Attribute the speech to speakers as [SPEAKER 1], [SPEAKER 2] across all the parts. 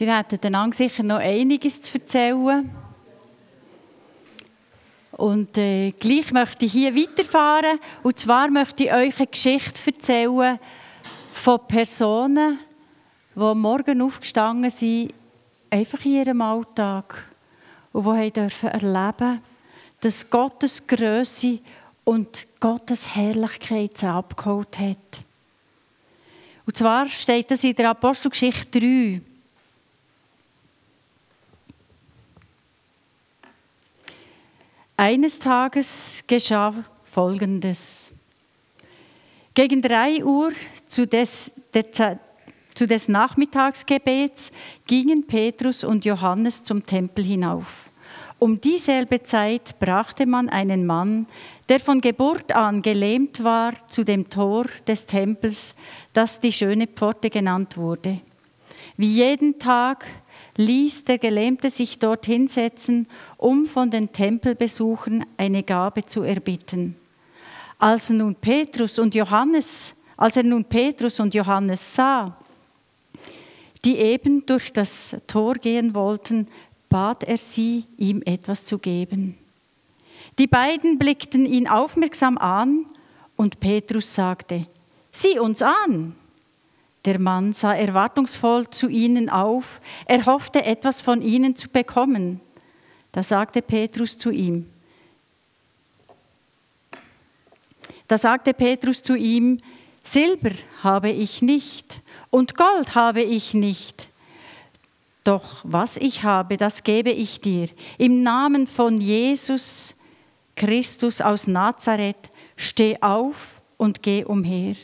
[SPEAKER 1] Ihr hättet einander sicher noch einiges zu erzählen. Und äh, gleich möchte ich hier weiterfahren. Und zwar möchte ich euch eine Geschichte erzählen von Personen, die morgen aufgestanden sind, einfach in ihrem Alltag. Und die dürfen erleben, dass Gottes Größe und Gottes Herrlichkeit sie abgeholt hat. Und zwar steht das in der Apostelgeschichte 3. Eines Tages geschah Folgendes. Gegen drei Uhr zu des, der, zu des Nachmittagsgebets gingen Petrus und Johannes zum Tempel hinauf. Um dieselbe Zeit brachte man einen Mann, der von Geburt an gelähmt war, zu dem Tor des Tempels, das die schöne Pforte genannt wurde. Wie jeden Tag ließ der Gelähmte sich dort hinsetzen, um von den Tempelbesuchern eine Gabe zu erbitten. Als nun Petrus und Johannes, als er nun Petrus und Johannes sah, die eben durch das Tor gehen wollten, bat er sie, ihm etwas zu geben. Die beiden blickten ihn aufmerksam an und Petrus sagte, Sieh uns an. Der Mann sah erwartungsvoll zu ihnen auf, er hoffte etwas von ihnen zu bekommen. Da sagte Petrus zu ihm, da sagte Petrus zu ihm, Silber habe ich nicht und Gold habe ich nicht. Doch was ich habe, das gebe ich dir. Im Namen von Jesus Christus aus Nazareth, steh auf und geh umher.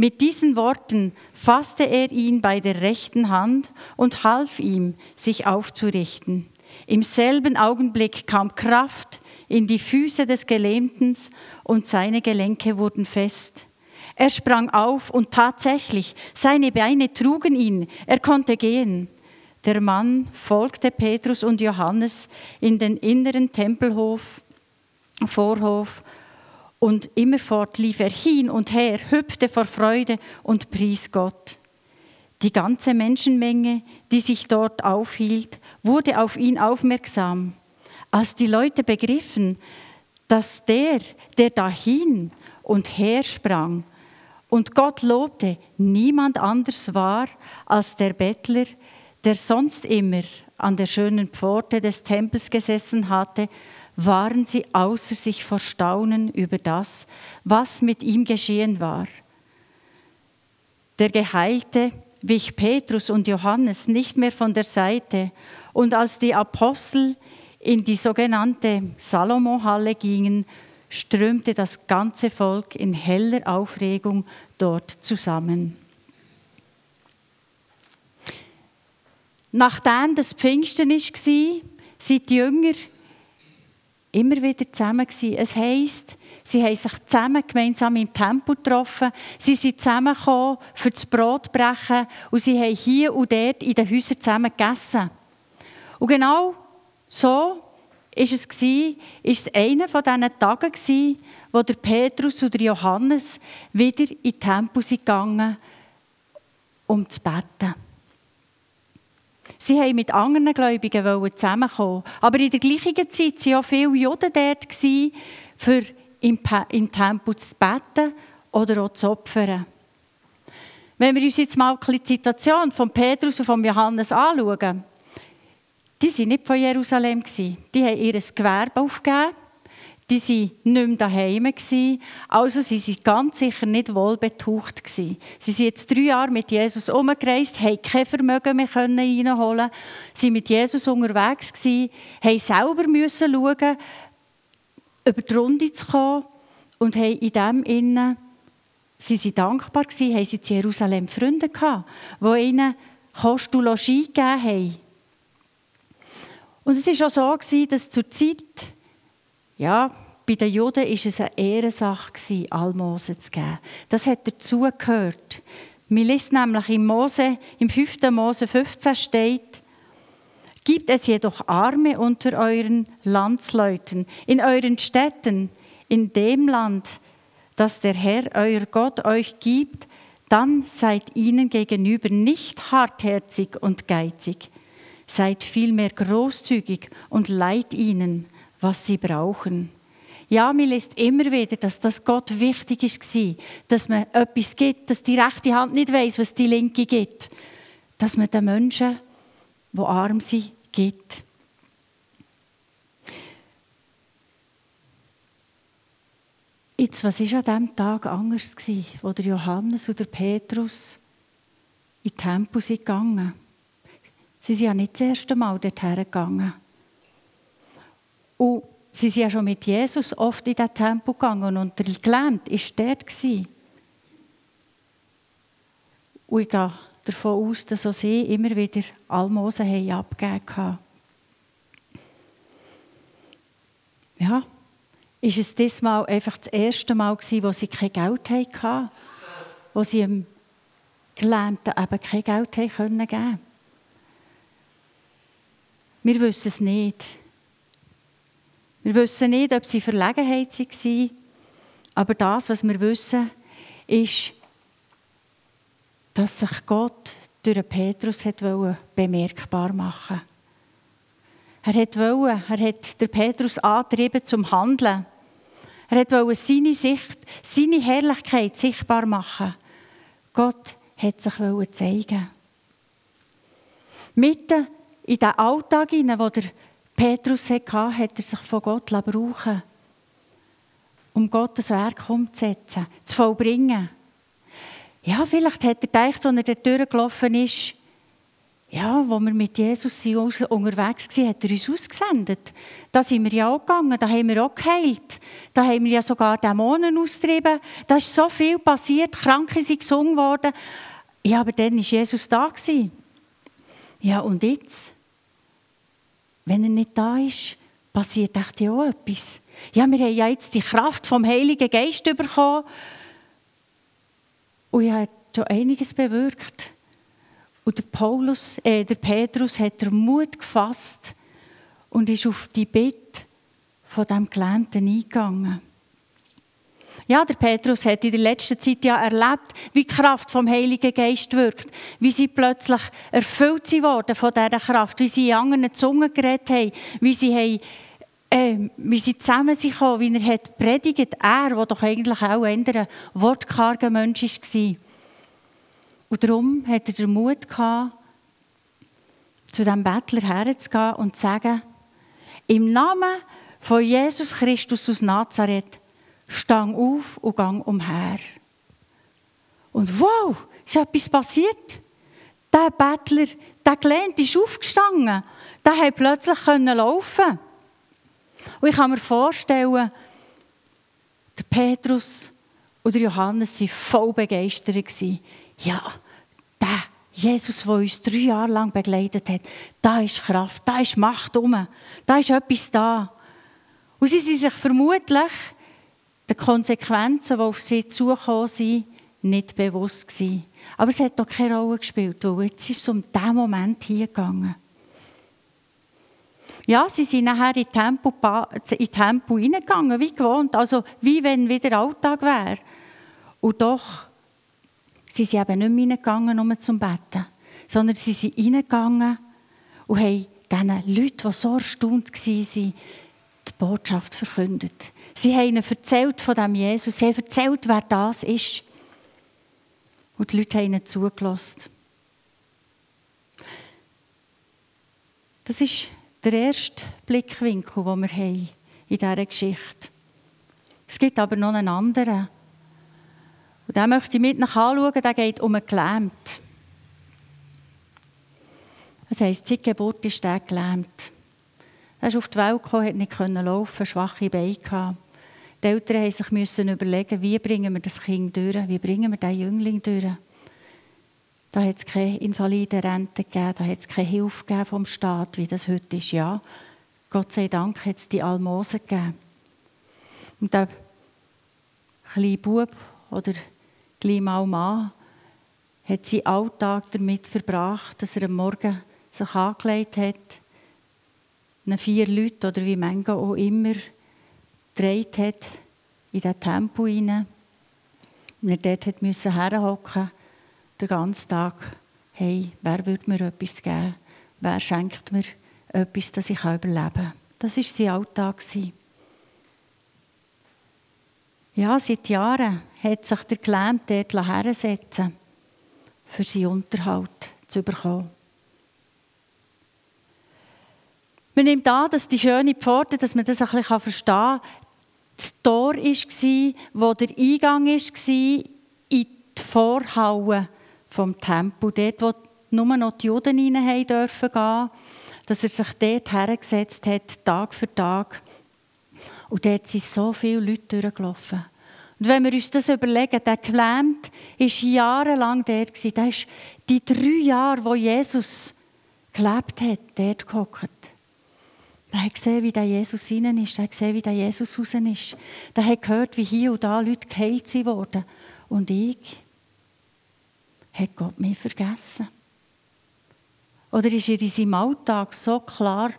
[SPEAKER 1] Mit diesen Worten fasste er ihn bei der rechten Hand und half ihm, sich aufzurichten. Im selben Augenblick kam Kraft in die Füße des Gelähmten und seine Gelenke wurden fest. Er sprang auf und tatsächlich, seine Beine trugen ihn, er konnte gehen. Der Mann folgte Petrus und Johannes in den inneren Tempelhof, Vorhof und immerfort lief er hin und her, hüpfte vor Freude und pries Gott. Die ganze Menschenmenge, die sich dort aufhielt, wurde auf ihn aufmerksam. Als die Leute begriffen, dass der, der dahin und her sprang und Gott lobte, niemand anders war als der Bettler, der sonst immer an der schönen Pforte des Tempels gesessen hatte waren sie außer sich vor Staunen über das, was mit ihm geschehen war. Der Geheilte wich Petrus und Johannes nicht mehr von der Seite, und als die Apostel in die sogenannte Salomo-Halle gingen, strömte das ganze Volk in heller Aufregung dort zusammen. Nachdem das Pfingsten war, sind die Jünger immer wieder zusammen gewesen. Es heisst, sie haben sich zusammen gemeinsam im Tempel getroffen, sie sind zusammengekommen für das Brotbrechen und sie haben hier und dort in den Häusern zusammen gegessen. Und genau so ist es gewesen, ist es einer von diesen Tagen gewesen, wo der Petrus oder Johannes wieder in den Tempel gegangen um zu beten. Sie haben mit anderen Gläubigen zusammenkommen. Aber in der gleichen Zeit waren auch viele Juden dort, für im, im Tempel zu beten oder auch zu opfern. Wenn wir uns jetzt mal die Situation von Petrus und von Johannes anschauen, die waren nicht von Jerusalem. Die haben ihr Gewerbe aufgegeben die waren nicht mehr daheim. Also sie waren ganz sicher nicht wohlbetucht. Sie sind jetzt drei Jahre mit Jesus umgereist, haben kein Vermögen mehr reinholen waren mit Jesus unterwegs, haben selber müssen schauen, über die Runde zu kommen und haben in dem Innen, sie waren dankbar, haben sie in Jerusalem Freunde gehabt, die ihnen Kost und Logis gegeben haben. Und es war auch so, dass zur Zeit ja, bei den Juden war es eine Ehrensache, Almosen zu geben. Das hat dazugehört. Wir lesen nämlich im, Mose, im 5. Mose 15 steht, Gibt es jedoch Arme unter euren Landsleuten, in euren Städten, in dem Land, das der Herr, euer Gott, euch gibt, dann seid ihnen gegenüber nicht hartherzig und geizig. Seid vielmehr großzügig und leiht ihnen, was sie brauchen. Ja, mir lässt immer wieder, dass das Gott wichtig war, dass man etwas gibt, dass die rechte Hand nicht weiß, was die linke gibt. Dass man den Menschen, die arm sind, gibt. Jetzt, was war an diesem Tag anders, wo der Johannes und der Petrus in die Tempel sind gegangen? Sie sind ja nicht das erste Mal dorthin gegangen. Und sie sind ja schon mit Jesus oft in den Tempel gegangen und der Gelähmt war dort. Und ich gehe davon aus, dass auch sie immer wieder Almosen abgegeben haben. Ja, ist es diesmal einfach das erste Mal gewesen, wo sie kein Geld hatten, wo sie dem Gelähmten eben kein Geld geben können. Wir wissen es nicht. Wir wissen nicht, ob sie Verlegenheit waren, aber das, was wir wissen, ist, dass sich Gott durch Petrus bemerkbar machen wollte. Er wollte, er hat der Petrus angetrieben zum Handeln. Er wollte seine Sicht, seine Herrlichkeit sichtbar machen. Gott hat sich zeigen. Mitten in den Alltag, den der Petrus hatte, hat er sich von Gott brauchen um Gottes Werk umzusetzen, zu vollbringen. Ja, vielleicht hat er gedacht, als er dort durchgelaufen ist, ja, wo wir mit Jesus unterwegs waren, hat er uns ausgesendet. Da sind wir ja auch gegangen, da haben wir auch geheilt. Da haben wir ja sogar Dämonen austrieben. Da ist so viel passiert, Kranke sind gesungen worden. Ja, aber dann war Jesus da. Ja, und jetzt? Wenn er nicht da ist, passiert echt ja auch etwas. Ja, wir haben ja jetzt die Kraft vom Heiligen Geist bekommen. Und er hat schon einiges bewirkt. Und der, Paulus, äh, der Petrus hat den Mut gefasst und ist auf die Bitte von dem Gelähmten eingegangen. Ja, der Petrus hat in der letzten Zeit ja erlebt, wie die Kraft vom Heiligen Geist wirkt, wie sie plötzlich erfüllt worden von dieser Kraft, wie sie in anderen Zungen geredet haben, wie sie haben äh, wie sie zusammen sind wie er hat predigt, er, der doch eigentlich auch ein wortkarger Mensch war. Und darum hat er den Mut gehabt, zu dem Bettler herzugehen und zu sagen, im Namen von Jesus Christus aus Nazareth, stang auf und gang umher. Und wow, ist etwas passiert. Der Bettler, der gelähmt, ist aufgestanden. Der konnte plötzlich laufen. Und ich kann mir vorstellen, der Petrus und der Johannes waren voll begeistert ja, der Jesus, der uns drei Jahre lang begleitet hat, da ist Kraft, da ist Macht um, da ist etwas da. Und sie sind sich vermutlich den Konsequenzen, die auf sie zugekommen sind, nicht bewusst gewesen. Aber es hat doch keine Rolle gespielt, weil jetzt ist es um diesen Moment hier gegangen. Ja, sie sind nachher in Tempo, in Tempo reingegangen, wie gewohnt, also wie wenn wieder Alltag wäre. Und doch Sie sind eben nicht mehr reingegangen, um zum Betten, sondern sie sind reingegangen und haben diesen Leuten, die so erstaunt waren, die Botschaft verkündet. Sie haben ihnen erzählt von dem Jesus. Sie haben erzählt, wer das ist. Und die Leute haben ihnen zugelassen. Das ist der erste Blickwinkel, den wir haben in dieser Geschichte. Es gibt aber noch einen anderen. Und den möchte ich mit nach anschauen, der geht um einen Gelähmt. Das heisst, seit Geburt ist der gelähmt. Er ist auf die Welt gekommen, konnte nicht laufen, schwache Beine. Die Eltern mussten sich überlegen, wie bringen wir das Kind durch, wie bringen wir den Jüngling durch. Da hat es keine Invalidenrente gegeben, da hat es keine Hilfe vom Staat, wie das heute ist. Ja, Gott sei Dank hat es die Almosen gegeben. Und der kleine Bub oder gleich mal Mann, hat seinen Alltag damit verbracht, dass er am Morgen sich angelegt hat, vier Leute oder wie manche auch immer gedreht hat in den Tempo hinein. Und er dort musste herhocken den ganzen Tag, hey, wer würde mir etwas geben? Wer schenkt mir etwas, dass ich überleben kann? Das war sein Alltag. Ja, seit Jahren hat sich der Gelähmte dort hersetzen für seinen Unterhalt zu bekommen. Man nimmt an, dass die schöne Pforte, dass man das ein bisschen verstehen kann, das Tor war, wo der Eingang war in die Vorhalle vom Tempel, dort, wo nur noch die Juden rein dürfen gehen, dass er sich dort hergesetzt hat, Tag für Tag. Und dort sind so viele Leute durchgelaufen. Und wenn wir uns das überlegen, der gelähmt war jahrelang dort. Der ist die drei Jahre, wo Jesus gelebt hat, dort gehockt. Er hat gesehen, wie der Jesus innen ist. Er hat gesehen, wie der Jesus raus ist. Er hat gehört, wie hier und da Leute geheilt wurden. Und ich hat Gott mich vergessen. Oder ist er in seinem Alltag so klar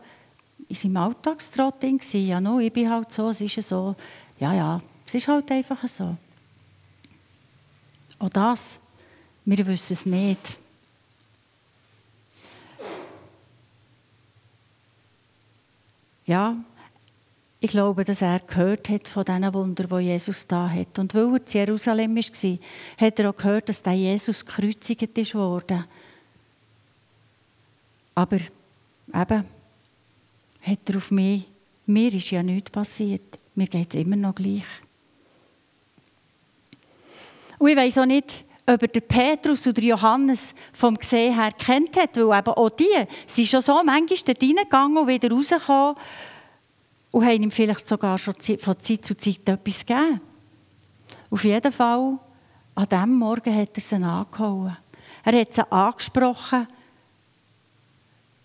[SPEAKER 1] in seinem Alltagstrott gewesen? Ja, no, ich bin halt so, es ist so. Ja, ja, es ist halt einfach so. Auch das, wir wissen es nicht. Ja, ich glaube, dass er gehört hat von diesen Wundern, die Jesus da hat. Und weil er in Jerusalem war, hat er auch gehört, dass der Jesus gekreuzigt wurde. Aber eben, hat er auf mich, mir ist ja nichts passiert. Mir geht es immer noch gleich. Und ich weiß auch nicht, ob er den Petrus oder Johannes vom Gesehen her kennt hat, weil eben auch die sind schon so manchmal dort reingegangen und wieder rausgekommen und haben ihm vielleicht sogar schon von Zeit zu Zeit etwas gegeben. Auf jeden Fall, an diesem Morgen hat er sie angehauen. Er hat sie angesprochen,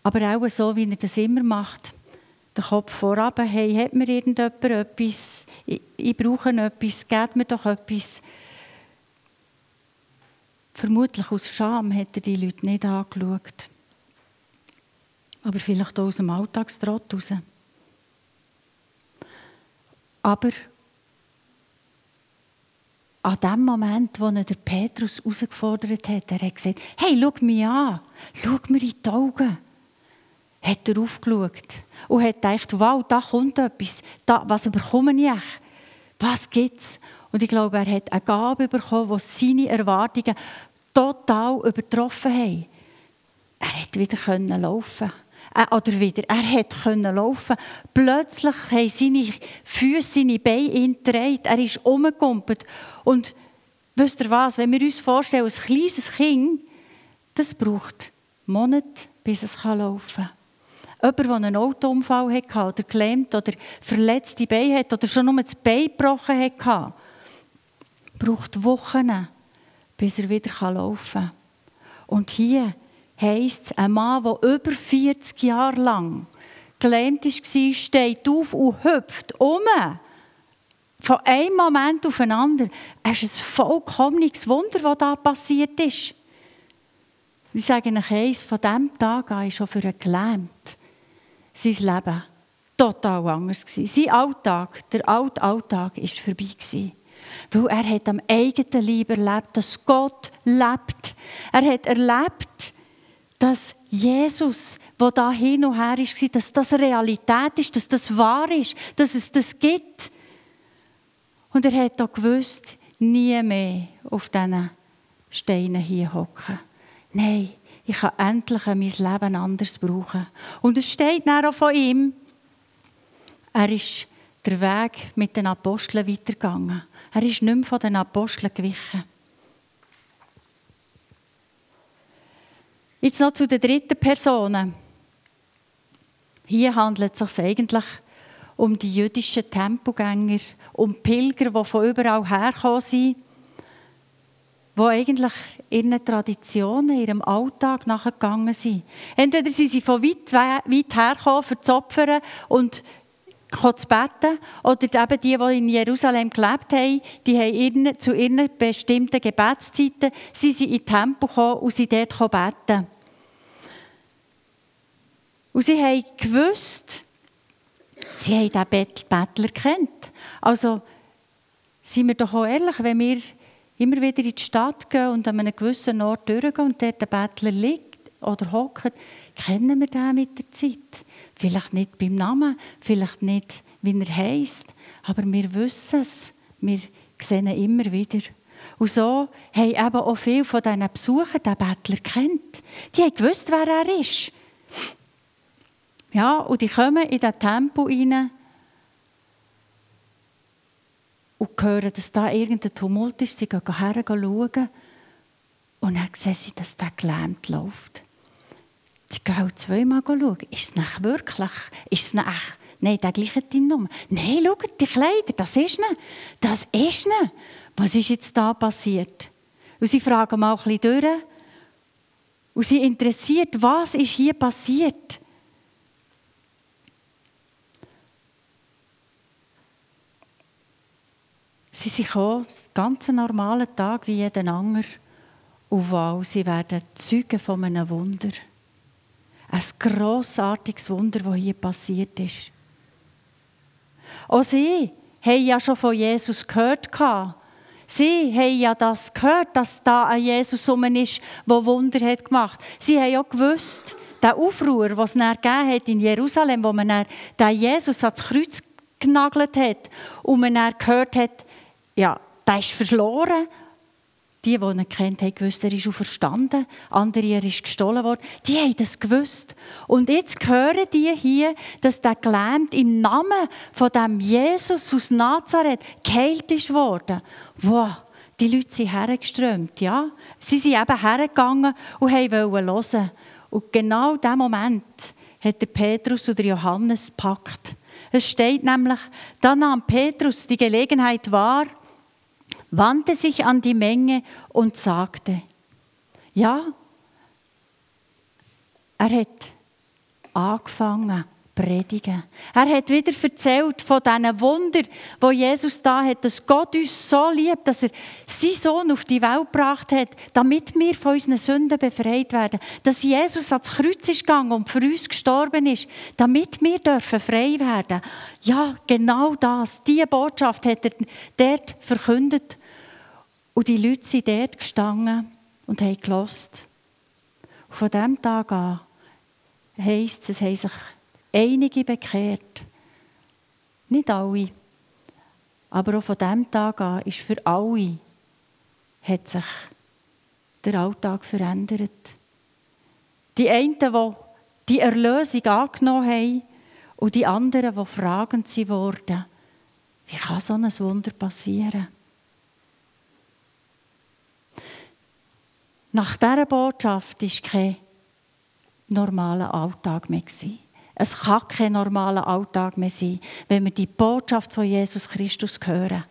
[SPEAKER 1] aber auch so, wie er das immer macht. Der Kopf vorab, hey, hat mir irgendjemand etwas? Ich, ich brauche etwas, gebt mir doch etwas. Vermutlich aus Scham hat er die Leute nicht angeschaut. Aber vielleicht auch aus dem Alltagstrott raus. Aber an dem Moment, wo er Petrus herausgefordert hat, er hat gesagt, hey, schau mich an, schau mir in die Augen. Hat er aufgeschaut und hat gedacht, wow, da kommt etwas, da, was bekomme ich? Was gibt es? Und ich glaube, er hat eine Gabe bekommen, die seine Erwartungen total übertroffen haben. Er hat wieder laufen äh, oder wieder, er hat laufen. Plötzlich haben seine Füße, seine Beine ihn gedreht. Er ist umgekumpelt. Und wisst ihr was, wenn wir uns vorstellen, ein kleines Kind, das braucht Monate, bis es laufen kann. Jemand, der einen Autounfall hatte oder gelähmt oder verletzte Beine hat oder schon nur das Bein gebrochen hat, braucht Wochen, bis er wieder laufen kann. Und hier heisst es, ein Mann, der über 40 Jahre lang gelähmt war, steht auf und hüpft um. Von einem Moment auf den anderen. Es ist ein vollkommenes Wunder, was da passiert ist. Ich sage euch eins, von diesem Tag an ist schon für einen gelähmt sein Leben total anders. Sein Alltag, der alte Alltag, war vorbei. Weil er hat am eigenen Leib erlebt, dass Gott lebt. Er hat erlebt, dass Jesus, der da hin und her war, dass das Realität ist, dass das wahr ist, dass es das gibt. Und er hat auch gewusst, nie mehr auf diesen Steinen hier hocken. Nein, ich kann endlich mein Leben anders brauchen. Und es steht dann auch von ihm, er ist der Weg mit den Aposteln weitergegangen. Er ist nicht mehr von den Aposteln gewichen. Jetzt noch zu der dritten Person. Hier handelt es sich eigentlich um die jüdischen Tempogänger, um Pilger, die von überall hergekommen sind, die eigentlich ihren Traditionen, ihrem Alltag nachgegangen sind. Entweder sind sie von weit, weit hergekommen, für zu opfern und zu beten, oder eben die, die in Jerusalem gelebt haben, die haben zu ihren bestimmten Gebetszeiten sind sie in den Tempel gekommen und sind dort beten. Und sie haben gewusst, sie haben diesen Bettler kennt. Also, seien wir doch auch ehrlich, wenn wir immer wieder in die Stadt gehen und an einem gewissen Ort durchgehen und dort der Bettler liegt oder hockt, kennen wir den mit der Zeit. Vielleicht nicht beim Namen, vielleicht nicht, wie er heisst, aber wir wissen es. Wir sehen ihn immer wieder. Und so haben eben auch viele von diesen Besuchern den Bettler kennt. Die haben gewusst, wer er ist. Ja, und die kommen in das Tempo rein und hören, dass da irgendein Tumult ist. Sie gehen her, schauen und dann sehen sie, dass der gelähmt läuft. Sie gehen zweimal schauen. Ist es nicht wirklich? Ist es nicht? Nein, der gleiche Nummer. Nein, schaut, die Kleider, das ist nicht. Das ist nicht. Was ist jetzt da passiert? Und sie fragen mal ein bisschen durch. Und sie interessiert, was ist hier passiert? Sie sind gekommen, ganz normalen Tag wie jeden anderen. Und wow, sie werden Zeugen von einem Wunder. Ein grossartiges Wunder, das hier passiert ist. Auch sie haben ja schon von Jesus gehört. Sie haben ja das gehört, dass da ein Jesus um ist, der Wunder hat gemacht. Sie haben ja gewusst, der Aufruhr, den es dann hat in Jerusalem, wo man dann Jesus ans Kreuz genagelt hat und man dann gehört hat, ja, der ist verloren. Die, die ihn kennt, haben gewusst, er ist auch verstanden. Andere, er ist gestohlen worden. Die haben das gewusst. Und jetzt hören die hier, dass der gelähmt im Namen von dem Jesus aus Nazareth geheilt ist worden. Wow, die Leute sind hergeströmt, ja. Sie sind eben hergegangen und wollten hören. Und genau in diesem Moment hat der Petrus oder Johannes gepackt. Es steht nämlich, da nahm Petrus die Gelegenheit wahr, wandte sich an die Menge und sagte, ja, er hat angefangen predigen. Er hat wieder erzählt von diesen Wunder, wo Jesus da hat, dass Gott uns so liebt, dass er seinen Sohn auf die Welt gebracht hat, damit wir von unseren Sünden befreit werden. Dass Jesus ans Kreuz ist gegangen und für uns gestorben ist, damit wir dürfen frei werden. Ja, genau das. Diese Botschaft hat er dort verkündet. Und die Leute sind dort gestanden und haben gelost. Von diesem Tag an heisst es, es haben sich einige bekehrt. Nicht alle. Aber auch von diesem Tag an ist für alle hat sich der Alltag verändert. Die einen, die die Erlösung angenommen haben und die anderen, die fragend wurden, wie kann so ein Wunder passieren? Nach dieser Botschaft war kein normaler Alltag mehr. Es kann kein normaler Alltag mehr sein, wenn wir die Botschaft von Jesus Christus hören,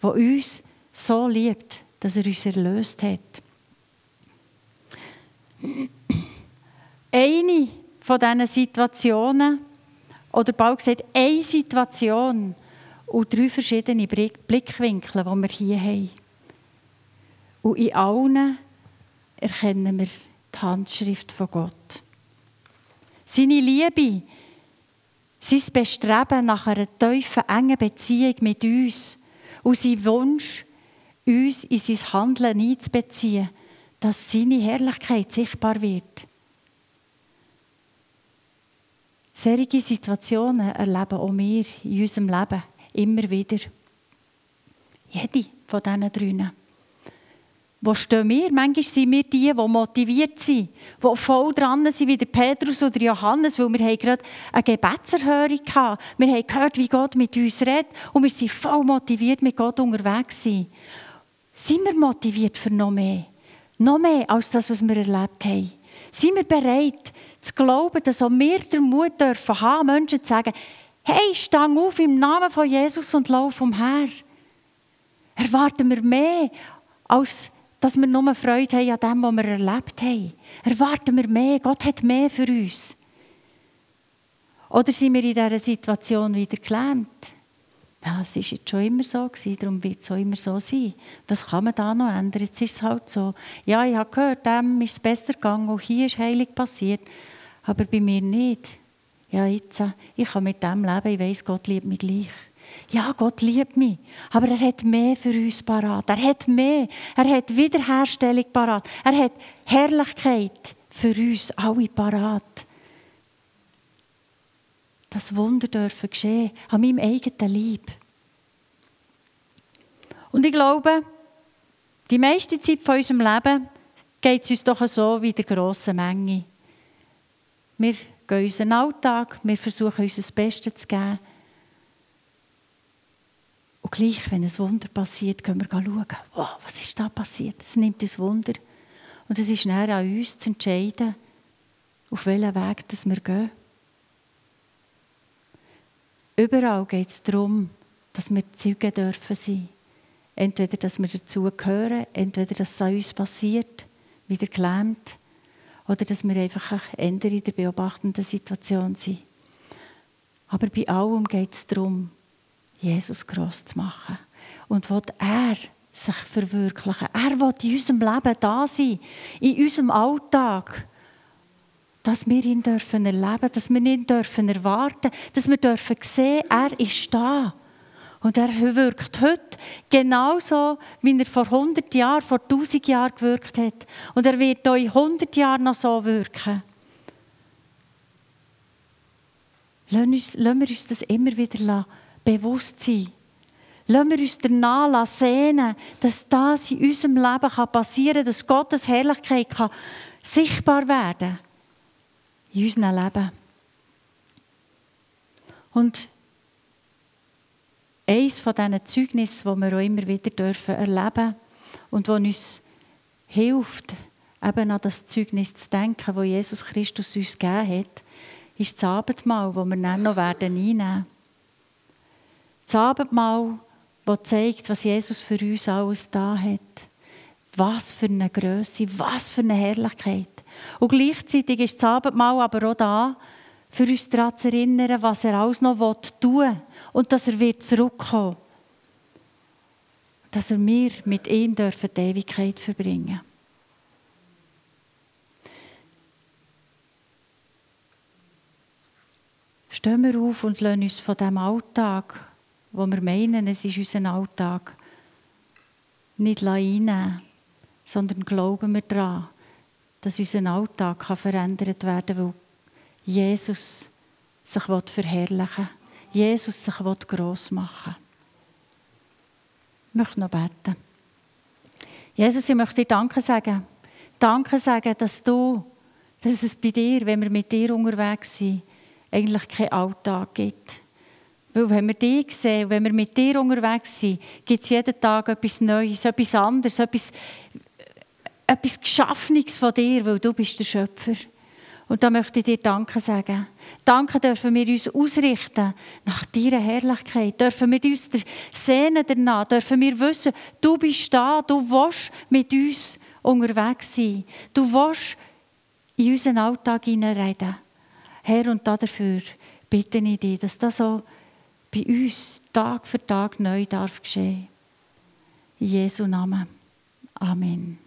[SPEAKER 1] wo uns so liebt, dass er uns erlöst hat. Eine von diesen Situationen, oder bald gesagt, eine Situation und drei verschiedene Blickwinkel, die wir hier haben. Und in allen erkennen wir die Handschrift von Gott. Seine Liebe, sein Bestreben nach einer tiefen, engen Beziehung mit uns und sein Wunsch, uns in sein Handeln einzubeziehen, dass seine Herrlichkeit sichtbar wird. Solche Situationen erleben auch wir in unserem Leben immer wieder. Jede von diesen drinnen. Wo stehen wir? Manchmal sind wir die, die motiviert sind, die voll dran sind, wie der Petrus oder Johannes, weil wir gerade eine Gebetserhörung hatten. Wir haben gehört, wie Gott mit uns redet und wir sind voll motiviert, mit Gott unterwegs zu sein. Sind wir motiviert für noch mehr? Noch mehr als das, was wir erlebt haben? Sind wir bereit zu glauben, dass auch wir den Mut dürfen haben, Menschen zu sagen, hey, stang auf im Namen von Jesus und lauf umher. Erwarten wir mehr als dass wir nur Freude haben an dem, was wir erlebt haben. Erwarten wir mehr. Gott hat mehr für uns. Oder sind wir in dieser Situation wieder gelähmt? Ja, es war jetzt schon immer so, gewesen, darum wird es auch immer so sein. Was kann man da noch ändern? Jetzt ist es halt so. Ja, ich habe gehört, dem ist es besser gegangen, auch hier ist Heilig passiert, aber bei mir nicht. Ja, jetzt, ich kann mit dem leben, ich weiß, Gott liebt mich gleich. Ja, Gott liebt mich, aber er hat mehr für uns parat. Er hat mehr. Er hat Wiederherstellung parat. Er hat Herrlichkeit für uns alle parat. Das Wunder dürfen geschehen an meinem eigenen Leib. Und ich glaube, die meiste Zeit von unserem Leben geht es uns doch so wie der grossen Menge. Wir gehen unseren Alltag, wir versuchen uns das Beste zu geben. Und gleich, wenn ein Wunder passiert, können wir schauen, wow, was ist da passiert? Es nimmt uns Wunder. Und es ist näher an uns zu entscheiden, auf welchen Weg wir gehen. Überall geht es darum, dass wir Zeugen dürfen sein. Entweder, dass wir dazu gehören, entweder, dass es an uns passiert, wieder gelähmt, oder dass wir einfach ein in der beobachtenden Situation sind. Aber bei allem geht es darum, Jesus groß zu machen. Und will er sich verwirklichen. Er will in unserem Leben da sein, in unserem Alltag. Dass wir ihn dürfen erleben, dass wir ihn dürfen erwarten, dass wir dürfen sehen, er ist da. Und er wirkt heute genauso, wie er vor 100 Jahren, vor 1000 Jahren gewirkt hat. Und er wird euch 100 Jahre noch so wirken. Lassen, lassen wir uns das immer wieder bewusst sein. Lassen wir uns danach sehnen, dass das in unserem Leben passieren kann, dass Gottes Herrlichkeit kann sichtbar werden kann. In unserem Leben. Und eines von diesen Zeugnissen, die wir auch immer wieder dürfen erleben und wo uns hilft, eben an das Zeugnis zu denken, das Jesus Christus uns gegeben hat, ist das Abendmahl, das wir dann noch einnehmen werden. Das Abendmahl, das zeigt, was Jesus für uns alles da hat. Was für eine Größe, was für eine Herrlichkeit. Und gleichzeitig ist das Abendmahl aber auch da, für uns daran zu erinnern, was er alles noch tun will und dass er wird zurückkommen Dass er wir mit ihm dürfen die Ewigkeit verbringen Stehen wir auf und lassen uns von dem Alltag, wo wir meinen, es ist unser Alltag, nicht einnehmen, sondern glauben wir daran, dass unser Alltag verändert werden kann, weil Jesus sich verherrlichen will. Jesus sich gross machen will. Ich möchte noch beten. Jesus, ich möchte dir Danke sagen. Danke sagen, dass du, dass es bei dir, wenn wir mit dir unterwegs sind, eigentlich keinen Alltag gibt. Weil wenn wir dich sehen, wenn wir mit dir unterwegs sind, gibt es jeden Tag etwas Neues, etwas anderes, etwas, etwas Geschaffenes von dir, weil du bist der Schöpfer. Und da möchte ich dir Danke sagen. Danke dürfen wir uns ausrichten nach deiner Herrlichkeit. Dürfen wir uns sehnen danach. Dürfen wir wissen, du bist da. Du willst mit uns unterwegs sein. Du willst in unseren Alltag hineinreden. Herr, und dafür bitte ich dich, dass das so bei uns Tag für Tag neu darf geschehen. In Jesu Namen. Amen.